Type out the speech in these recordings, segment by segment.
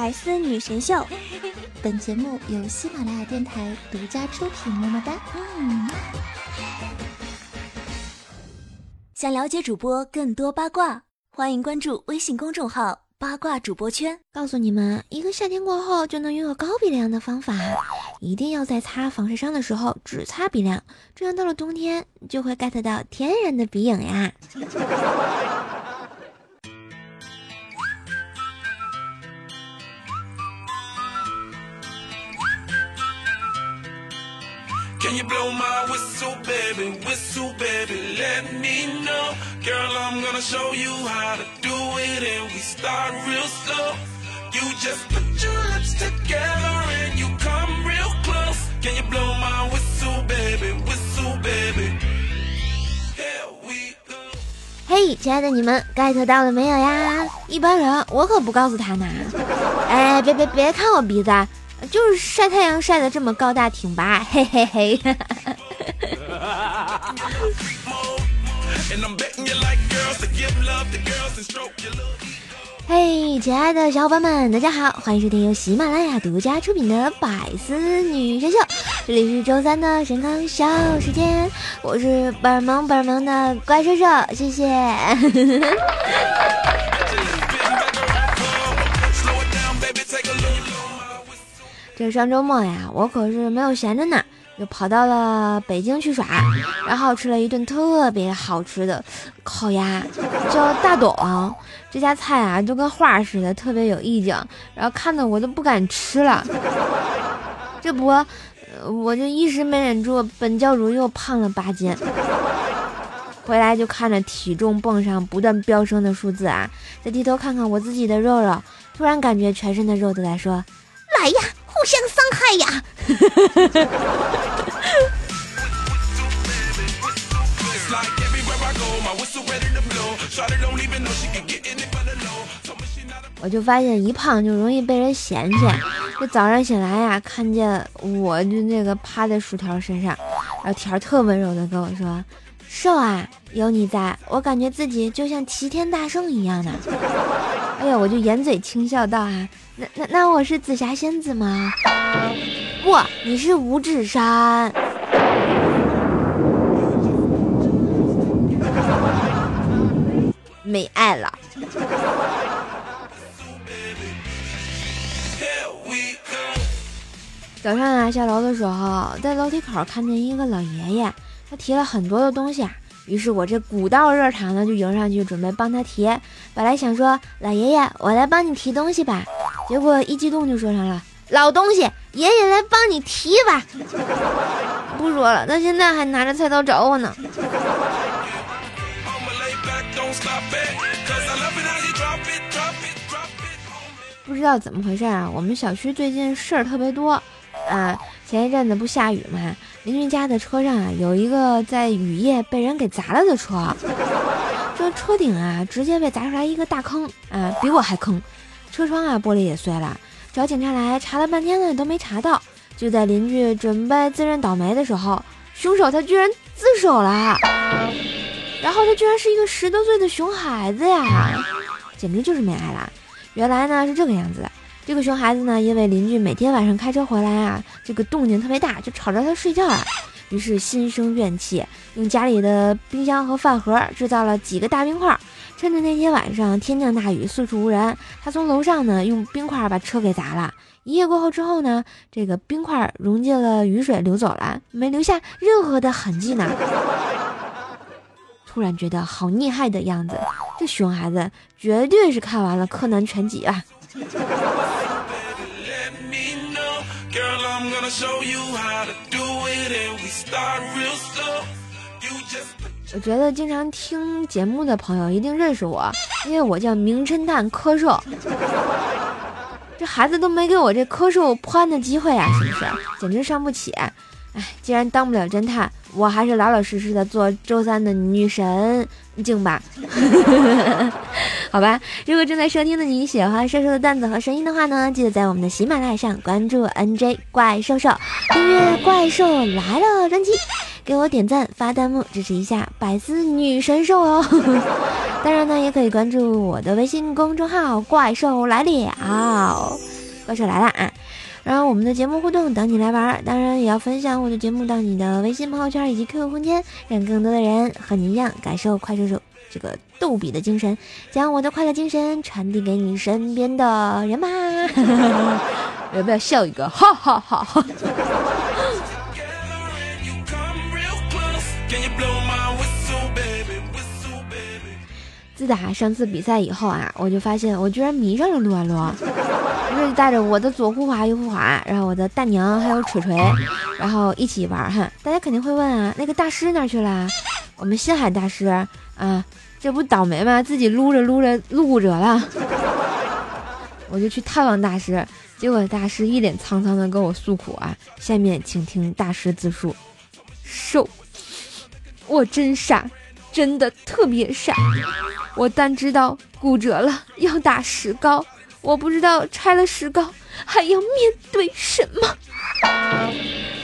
百思女神秀，本节目由喜马拉雅电台独家出品。么么哒！嗯。想了解主播更多八卦，欢迎关注微信公众号“八卦主播圈”。告诉你们一个夏天过后就能拥有高鼻梁的方法：一定要在擦防晒霜的时候只擦鼻梁，这样到了冬天就会 get 到天然的鼻影呀。Can you blow my whistle, baby? Whistle, baby, let me know. Girl, I'm gonna show you how to do it, and we start real slow. You just put your lips together and you come real close. Can you blow my whistle, baby? Whistle, baby. Here we go. 嘿，亲爱的你们，get 到了没有呀？一般人我可不告诉他呢。哎，别别别看我鼻子。就是晒太阳晒的这么高大挺拔，嘿嘿嘿。嘿，亲爱的小伙伴们，大家好，欢迎收听由喜马拉雅独家出品的《百思女神秀》，这里是周三的神康小时间，我是本萌本萌的怪兽兽，谢谢。上周末呀，我可是没有闲着呢，就跑到了北京去耍，然后吃了一顿特别好吃的烤鸭，叫大董。这家菜啊，就跟画似的，特别有意境，然后看的我都不敢吃了。这不，我就一时没忍住，本教主又胖了八斤。回来就看着体重泵上不断飙升的数字啊，再低头看看我自己的肉肉，突然感觉全身的肉都在说：“来呀！”互相伤害呀！我就发现一胖就容易被人嫌弃。这早上醒来呀，看见我就那个趴在薯条身上，然后条特温柔的跟我说：“瘦啊，有你在我感觉自己就像齐天大圣一样的。”哎呀，我就掩嘴轻笑道：“啊，那那那我是紫霞仙子吗？不，你是五指山。没爱了。”早上啊，下楼的时候，在楼梯口看见一个老爷爷，他提了很多的东西啊。于是我这古道热肠呢，就迎上去准备帮他提。本来想说老爷爷，我来帮你提东西吧，结果一激动就说上了老东西，爷爷来帮你提吧。不说了，他现在还拿着菜刀找我呢。不知道怎么回事啊，我们小区最近事儿特别多。啊，前一阵子不下雨吗？邻居家的车上啊，有一个在雨夜被人给砸了的车，这车顶啊直接被砸出来一个大坑啊，比我还坑，车窗啊玻璃也碎了。找警察来查了半天呢，都没查到。就在邻居准备自认倒霉的时候，凶手他居然自首了，然后他居然是一个十多岁的熊孩子呀，简直就是没爱了。原来呢是这个样子的。这个熊孩子呢，因为邻居每天晚上开车回来啊，这个动静特别大，就吵着他睡觉啊，于是心生怨气，用家里的冰箱和饭盒制造了几个大冰块，趁着那天晚上天降大雨，四处无人，他从楼上呢用冰块把车给砸了。一夜过后之后呢，这个冰块溶进了雨水流走了，没留下任何的痕迹呢。突然觉得好厉害的样子，这熊孩子绝对是看完了柯南全集啊！我觉得经常听节目的朋友一定认识我，因为我叫名侦探柯受。这孩子都没给我这柯受破案的机会啊，是不是？简直伤不起！哎，既然当不了侦探，我还是老老实实的做周三的女神静吧。好吧，如果正在收听的你喜欢瘦瘦的段子和声音的话呢，记得在我们的喜马拉雅上关注 NJ 怪兽兽，订阅《怪兽来了》专辑。给我点赞发弹幕支持一下百思女神兽哦。当然呢，也可以关注我的微信公众号“怪兽来了”，怪兽来了啊！然后我们的节目互动等你来玩，当然也要分享我的节目到你的微信朋友圈以及 QQ 空间，让更多的人和你一样感受快手手这个逗比的精神，将我的快乐精神传递给你身边的人吧。要不要笑一个？哈哈哈！自打上次比赛以后啊，我就发现我居然迷上了撸啊撸，就是带着我的左护华、右护华，然后我的大娘还有锤锤，然后一起玩哈。大家肯定会问啊，那个大师哪去了？我们心海大师啊，这不倒霉吗？自己撸着撸着撸骨折了。我就去探望大师，结果大师一脸沧桑的跟我诉苦啊。下面请听大师自述：瘦，我真傻，真的特别傻。我但知道骨折了要打石膏，我不知道拆了石膏还要面对什么。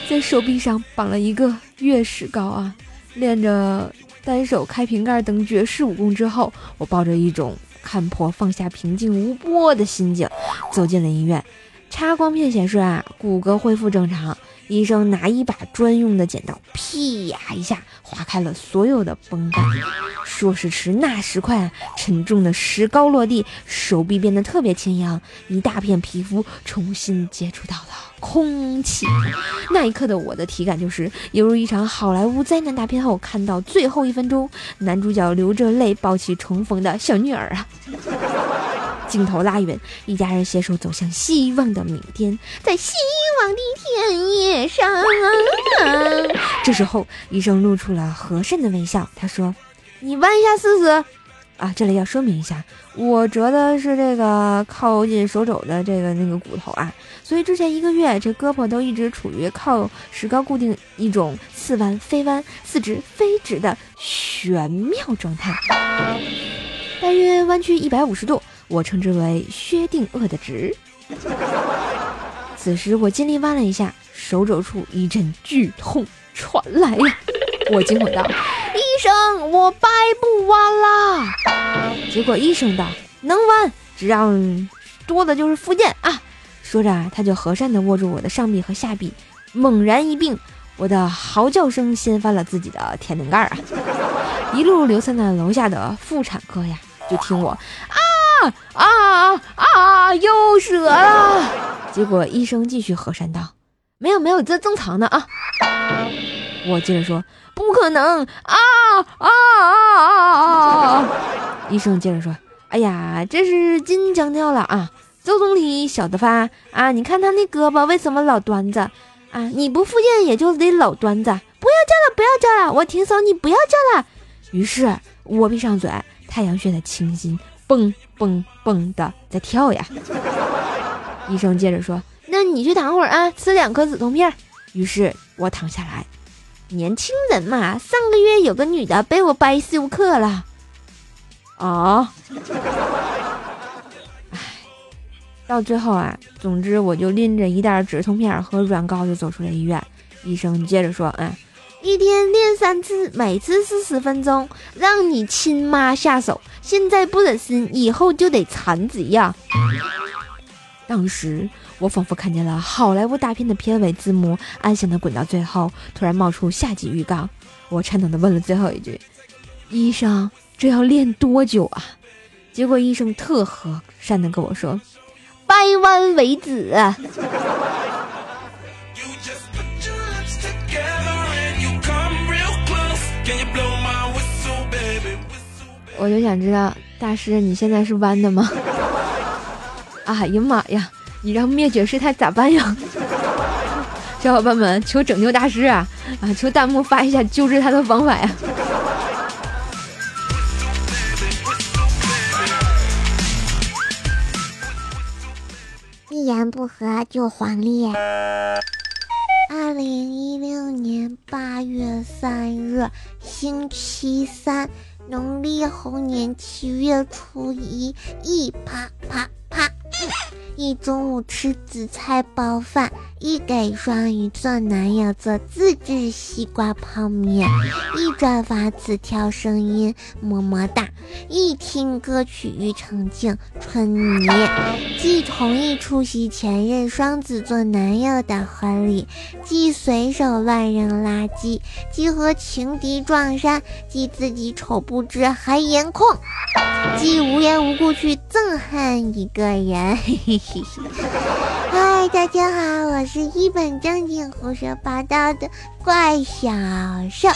在手臂上绑了一个月石膏啊，练着单手开瓶盖等绝世武功之后，我抱着一种看破放下平静无波的心境走进了医院。插光片显示啊，骨骼恢复正常。医生拿一把专用的剪刀，劈呀一下划开了所有的绷带。说时迟，那时快，沉重的石膏落地，手臂变得特别轻盈，一大片皮肤重新接触到了空气。那一刻的我的体感就是，犹如一场好莱坞灾难大片后看到最后一分钟，男主角流着泪抱起重逢的小女儿啊。镜头拉远，一家人携手走向希望的明天，在希望的田野上。这时候，医生露出了和善的微笑，他说：“你弯一下试试。”啊，这里要说明一下，我折的是这个靠近手肘的这个那个骨头啊，所以之前一个月这胳膊都一直处于靠石膏固定一种似弯非弯、似直非直的玄妙状态，大约弯曲一百五十度。我称之为薛定谔的直。此时我尽力弯了一下，手肘处一阵剧痛传来呀！我惊魂道：“医生，我掰不弯啦！”结果医生道：“能弯，只要多的就是附件啊！”说着，他就和善地握住我的上臂和下臂，猛然一并，我的嚎叫声掀翻了自己的天灵盖啊！一路流散到楼下的妇产科呀，就听我啊！啊啊啊！又折了。结果医生继续和善道：“没有没有，这正常的啊。”我接着说：“不可能！啊啊啊啊啊！”医生接着说：“哎呀，这是筋僵掉了啊！周总理晓得吧？啊，你看他那胳膊为什么老端着？啊，你不复健也就得老端着。不要叫了，不要叫了，我停手，你不要叫了。”于是我闭上嘴，太阳穴的清新。蹦蹦蹦的在跳呀！医生接着说：“那你去躺会儿啊，吃两颗止痛片。”于是我躺下来。年轻人嘛，上个月有个女的被我掰休克了。啊！唉，到最后啊，总之我就拎着一袋止痛片和软膏就走出了医院。医生接着说：“嗯。”一天练三次，每次四十分钟，让你亲妈下手。现在不忍心，以后就得残疾呀！当时我仿佛看见了好莱坞大片的片尾字幕，安详的滚到最后，突然冒出下集预告。我颤抖的问了最后一句：“医生，这要练多久啊？”结果医生特和善的跟我说：“掰弯为止。”我就想知道，大师你现在是弯的吗？哎呀妈呀！你让灭绝师太咋办呀？小伙伴们，求拯救大师啊！啊，求弹幕发一下救治他的方法呀！一言不合就黄历。二零一六年八月三日，星期三。农历猴年七月初一，一啪啪啪，一中午吃紫菜包饭，一给双鱼座男友做自制西瓜泡面，一转发此条声音么么哒，一听歌曲庾澄庆春泥，既同意出席前任双子座男友的婚礼，既随手乱扔垃圾，既和情敌撞衫，既自己丑不知还颜控，既无缘无故去憎恨一个人。嘿嘿嘿 嗨，大家好，我是一本正经胡说八道的怪小兽，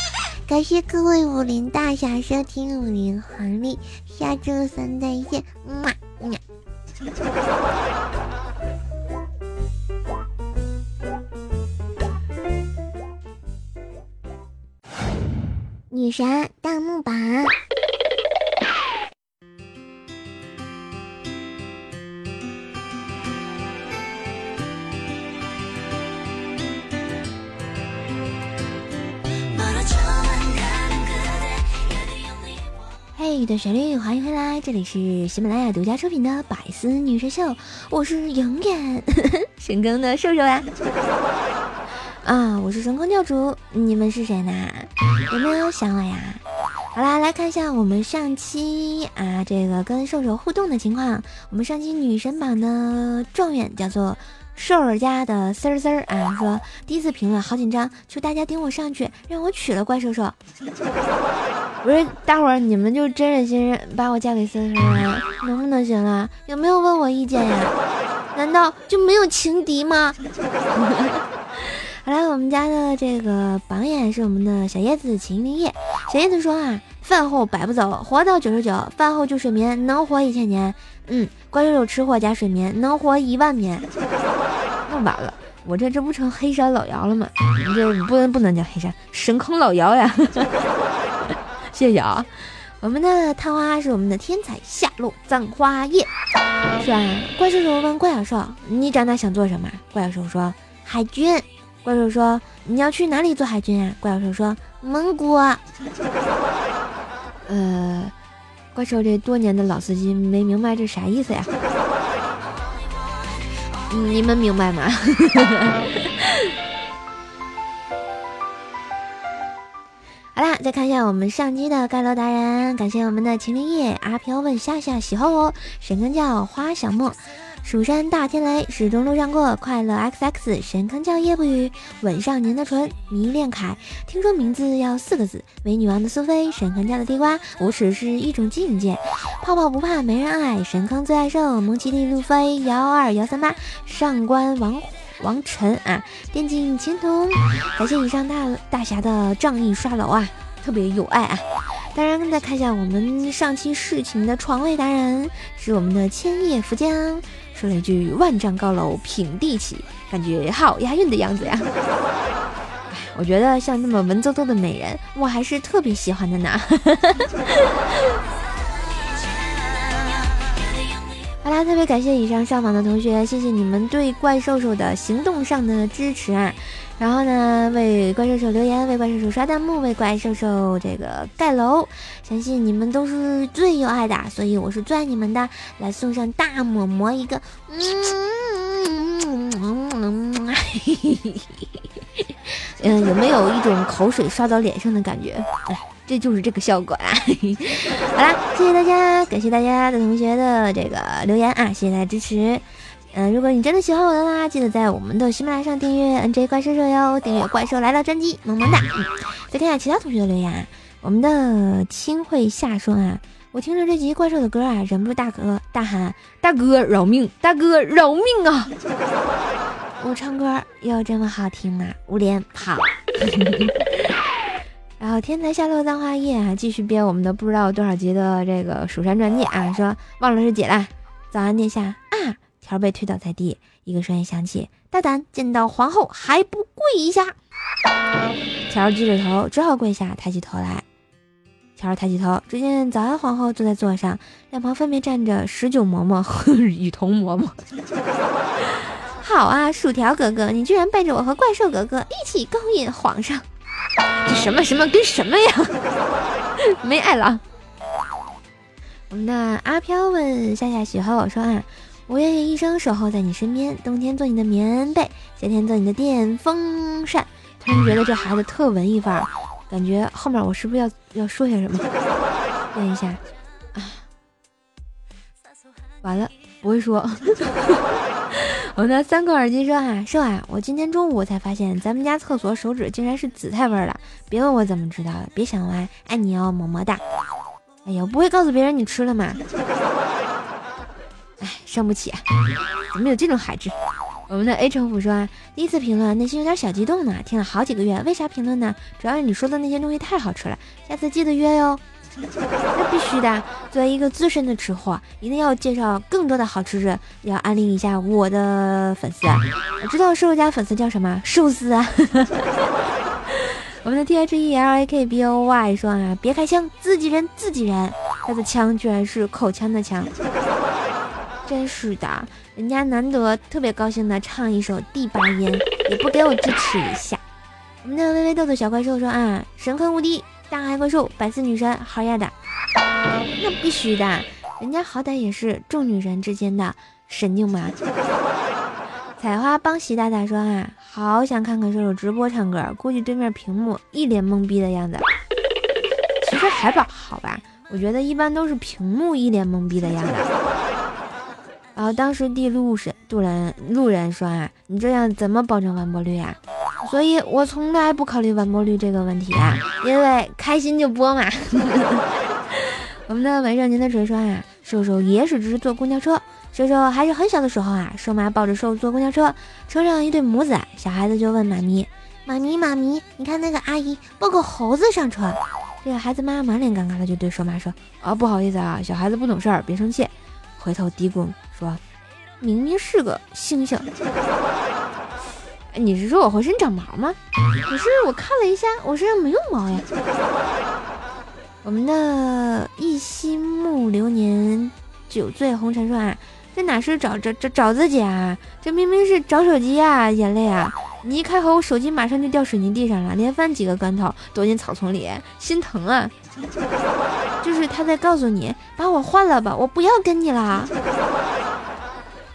感谢各位武林大侠收听武林黄历，下周三再见，么么。女神弹幕榜。嘿的旋律，欢迎回来，这里是喜马拉雅独家出品的《百思女神秀》，我是永远 深坑的瘦瘦呀。啊，我是深坑教主，你们是谁呢？有没有想我呀？好啦，来看一下我们上期啊这个跟瘦瘦互动的情况。我们上期女神榜的状元叫做瘦儿家的丝儿丝儿啊，说第一次评论好紧张，求大家顶我上去，让我娶了怪兽兽。不是，大伙儿你们就真忍心把我嫁给丝丝啊？能不能行啊？有没有问我意见呀？难道就没有情敌吗？好了，我们家的这个榜眼是我们的小叶子秦林叶。小叶子说啊，饭后百步走，活到九十九；饭后就睡眠，能活一千年。嗯，怪兽兽吃货加睡眠，能活一万年。完了，我这这不成黑山老妖了吗？你这不能不能叫黑山，神坑老妖呀！谢谢啊，我们的探花是我们的天才夏洛葬花叶，是吧？怪兽兽问怪小兽：“你长大想做什么？”怪小兽说：“海军。”怪兽说：“你要去哪里做海军啊？”怪小兽说：“蒙古。”呃，怪兽这多年的老司机没明白这啥意思呀？你们明白吗？好啦，再看一下我们上期的盖楼达人，感谢我们的秦林叶、阿飘问夏夏喜欢我，神坑叫花小莫，蜀山大天雷始终路上过，快乐 xx 神坑叫夜不语，吻上您的唇，迷恋凯，听说名字要四个字，美女王的苏菲，神坑叫的地瓜，无耻是一种境界，泡泡不怕没人爱，神坑最爱受，蒙奇力路飞幺二幺三八，上官王。王晨啊，电竞青铜，感谢以上大大侠的仗义刷楼啊，特别有爱啊！当然，再看一下我们上期侍寝的床位达人是我们的千叶福江，说了一句“万丈高楼平地起”，感觉好押韵的样子呀！我觉得像那么文绉绉的美人，我还是特别喜欢的呢。好啦，特别感谢以上上榜的同学，谢谢你们对怪兽兽的行动上的支持啊！然后呢，为怪兽兽留言，为怪兽兽刷弹幕，为怪兽兽这个盖楼，相信你们都是最有爱的，所以我是最爱你们的，来送上大抹膜一个，嗯，嗯，有没有一种口水刷到脸上的感觉？这就是这个效果啊！好啦，谢谢大家，感谢大家的同学的这个留言啊，谢谢大家支持。嗯，如果你真的喜欢我的话，记得在我们的喜马拉雅上订阅 NJ 怪兽兽哟，订阅怪兽来了专辑，萌萌哒。再看一下其他同学的留言，啊，我们的清慧夏说啊，我听着这集怪兽的歌啊，忍不住大哥大喊：“大哥饶命！大哥饶命啊！” 我唱歌有这么好听吗？无脸跑。然后天才下落葬花叶啊，继续编我们的不知道多少集的这个蜀山传记啊，说忘了是姐了。早安殿下啊，条被推倒在地，一个声音响起：大胆见到皇后还不跪一下？条低着头，只好跪下，抬起头来。条抬起头，只见早安皇后坐在座上，两旁分别站着十九嬷嬷和雨桐嬷嬷。好啊，薯条哥哥，你居然背着我和怪兽哥哥一起勾引皇上！这什么什么跟什么呀？没爱了。我们的阿飘问夏夏喜欢我说啊，我愿意一生守候在你身边，冬天做你的棉被，夏天做你的电风扇。突然觉得这孩子特文艺范儿，感觉后面我是不是要要说些什么？问一下，啊，完了，不会说。我的三个耳机说啊，瘦啊，我今天中午才发现咱们家厕所手指竟然是紫菜味儿的，别问我怎么知道的，别想歪，爱你哦，么么哒。哎呀，不会告诉别人你吃了吗？哎，伤不起，怎么有这种孩子？我们的 A 城府说啊，第一次评论，内心有点小激动呢，听了好几个月，为啥评论呢？主要是你说的那些东西太好吃了，下次记得约哟。那必须的，作为一个资深的吃货，一定要介绍更多的好吃的，要安利一下我的粉丝。我知道瘦瘦家粉丝叫什么？寿司啊！我们的 T H E L A K B O Y 说啊，别开枪，自己人自己人。他的枪居然是口腔的枪，真是的，人家难得特别高兴的唱一首第八音，也不给我支持一下。我们的微微豆豆小怪兽说啊，神坑无敌。大海怪兽，百思女神，好呀的，那必须的，人家好歹也是众女神之间的神经嘛。采花帮喜大大说啊，好想看看射手直播唱歌，估计对面屏幕一脸懵逼的样子。其实还吧，好吧，我觉得一般都是屏幕一脸懵逼的样子。然后当时地路是路人路人说啊，你这样怎么保证完播率啊？所以我从来不考虑完播率这个问题啊，因为开心就播嘛。我们的晚上您的锤说啊，瘦瘦也是只坐公交车。瘦瘦还是很小的时候啊，瘦妈抱着瘦坐公交车，车上一对母子，小孩子就问妈咪：“妈咪妈咪，你看那个阿姨抱个猴子上车。”这个孩子妈满脸尴尬的就对瘦妈说：“啊，不好意思啊，小孩子不懂事儿，别生气。”回头嘀咕说：“明明是个猩猩。”你是说我浑身长毛吗？可是我看了一下，我身上没有毛呀。我们的一心木流年酒醉红尘说啊，这哪是找找找找自己啊？这明明是找手机啊！眼泪啊！你一开口，我手机马上就掉水泥地上了，连翻几个跟头，躲进草丛里，心疼啊！就是他在告诉你，把我换了吧，我不要跟你了。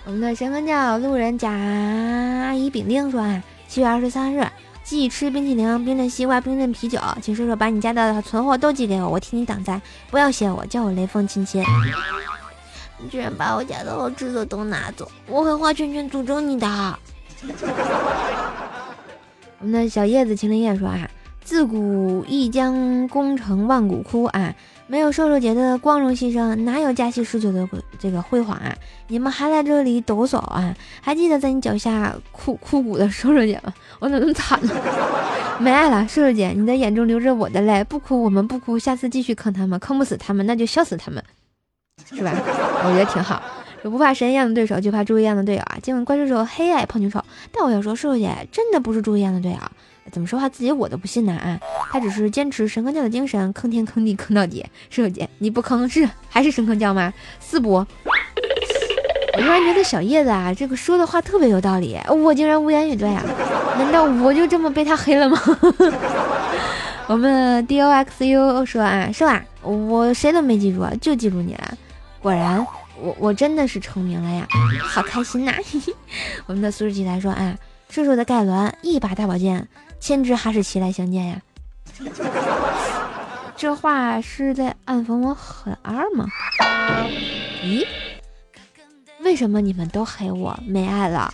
我们的神坑教路人甲阿姨丙丁说啊，七月二十三日忌吃冰淇淋、冰镇西瓜、冰镇啤酒，请叔叔把你家的存货都寄给我，我替你挡灾。不要谢我，叫我雷锋亲亲。你居然把我家的好吃的都拿走，我会画圈圈诅咒你的。我们的小叶子秦林叶说啊，自古一将功成万骨枯啊。没有瘦瘦姐的光荣牺牲，哪有佳期十九的这个辉煌啊？你们还在这里抖擞啊？还记得在你脚下枯枯骨的瘦瘦姐吗？我怎么那么惨呢？没爱了，瘦瘦姐，你的眼中流着我的泪，不哭，我们不哭，下次继续坑他们，坑不死他们，那就笑死他们，是吧？我觉得挺好。不怕神一样的对手，就怕猪一样的队友啊！尽管怪兽手黑矮胖牛丑，但我要说，瘦瘦姐真的不是猪一样的队友。怎么说话自己我都不信呢啊！他只是坚持神坑教的精神，坑天坑地坑到底。射手姐，你不坑是还是神坑教吗？四不？我突然觉得小叶子啊，这个说的话特别有道理，我竟然无言以对啊！难道我就这么被他黑了吗？我们 D O X U 说啊，是吧？我谁都没记住，就记住你了。果然，我我真的是成名了呀，好开心呐！我们的苏十七来说啊，射手的盖伦一把大宝剑。千只哈士奇来相见呀！这话是在暗讽我很二吗？咦？为什么你们都黑我没爱了？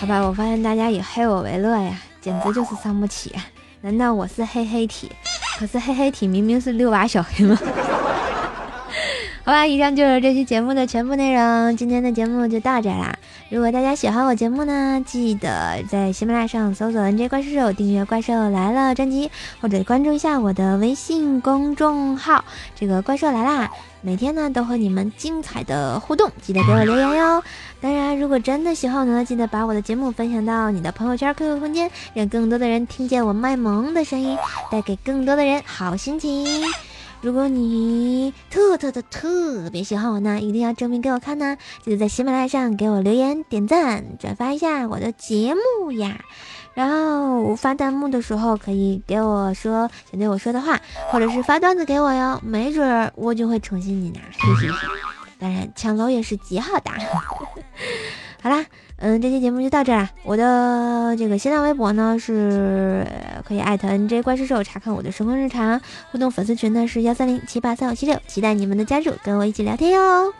好吧，我发现大家以黑我为乐呀，简直就是伤不起。难道我是黑黑体？可是黑黑体明明是六把小黑吗？好吧，以上就是这期节目的全部内容。今天的节目就到这啦。如果大家喜欢我节目呢，记得在喜马拉雅上搜索 “NJ 怪兽”，订阅《怪兽来了》专辑，或者关注一下我的微信公众号“这个怪兽来啦”。每天呢都和你们精彩的互动，记得给我留言哟。当然，如果真的喜欢我呢，记得把我的节目分享到你的朋友圈、QQ 空间，让更多的人听见我卖萌的声音，带给更多的人好心情。如果你特特的特别喜欢我呢，一定要证明给我看呢，记得在喜马拉雅上给我留言、点赞、转发一下我的节目呀。然后发弹幕的时候可以给我说想对我说的话，或者是发段子给我哟，没准儿我就会宠幸你呢。嘿嘿嘿当然，抢楼也是极好的。好啦，嗯，这期节目就到这啦。我的这个新浪微博呢是可以艾特 NJ 怪兽兽查看我的生活日常，互动粉丝群呢是幺三零七八三五七六，期待你们的加入，跟我一起聊天哟。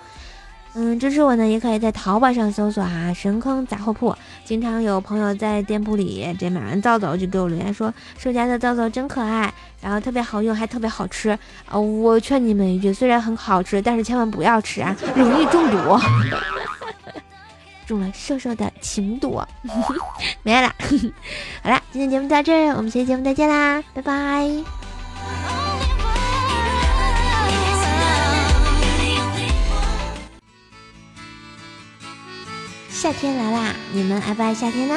嗯，支持我呢，也可以在淘宝上搜索哈“神坑杂货铺”。经常有朋友在店铺里这买完皂皂就给我留言说，售家的皂皂真可爱，然后特别好用，还特别好吃啊！我劝你们一句，虽然很好吃，但是千万不要吃啊，容易中毒。中了瘦瘦的情毒，没了。好啦，今天节目到这儿，我们下期节目再见啦，拜拜。夏天来啦，你们爱不爱夏天呢？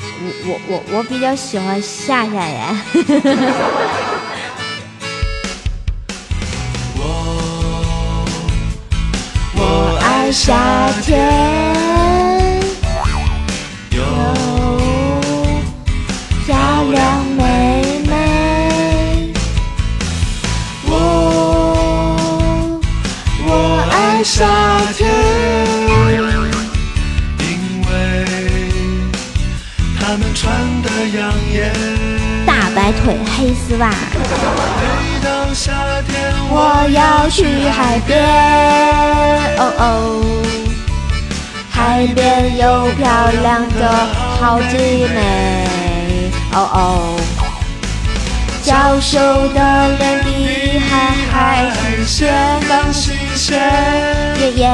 我我我我比较喜欢夏夏耶。我爱夏天，黑丝袜，每到夏天，我要去海边。哦哦，海边有漂亮的好姐妹。哦哦，娇羞的脸比海还海鲜更新鲜，耶耶。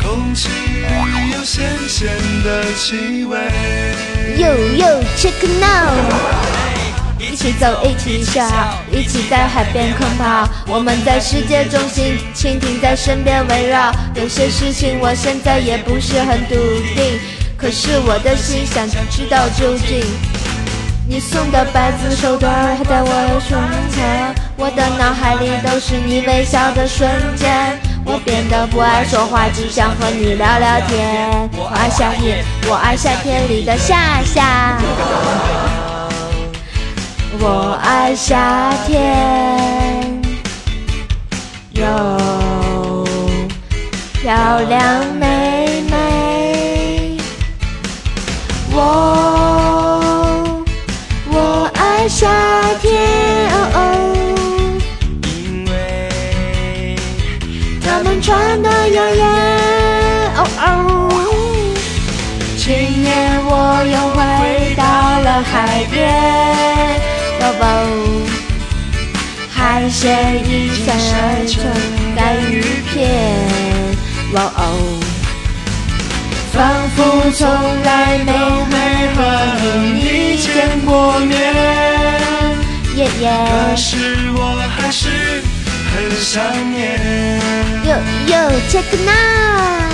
空气里有咸咸的气味。哟哟，check now。一起走，一起笑，一起在海边空跑。我们在世界中心，蜻蜓在身边围绕。有些事情我现在也不是很笃定，可是我的心想知道究竟。你送的白色手缎儿还在我胸前，我的脑海里都是你微笑的瞬间。我变得不爱说话，只想和你聊聊天。我爱夏天，我爱夏天里的夏夏。我爱夏天，有漂亮妹妹。我我爱夏天，哦哦，因为她们穿的耀眼，哦哦。今年我又回到了海边，宝宝，海鲜一闪而成带鱼片，哇哦，仿佛从来没没和你见过面，耶耶可是我还是很想念。哟哟，check now。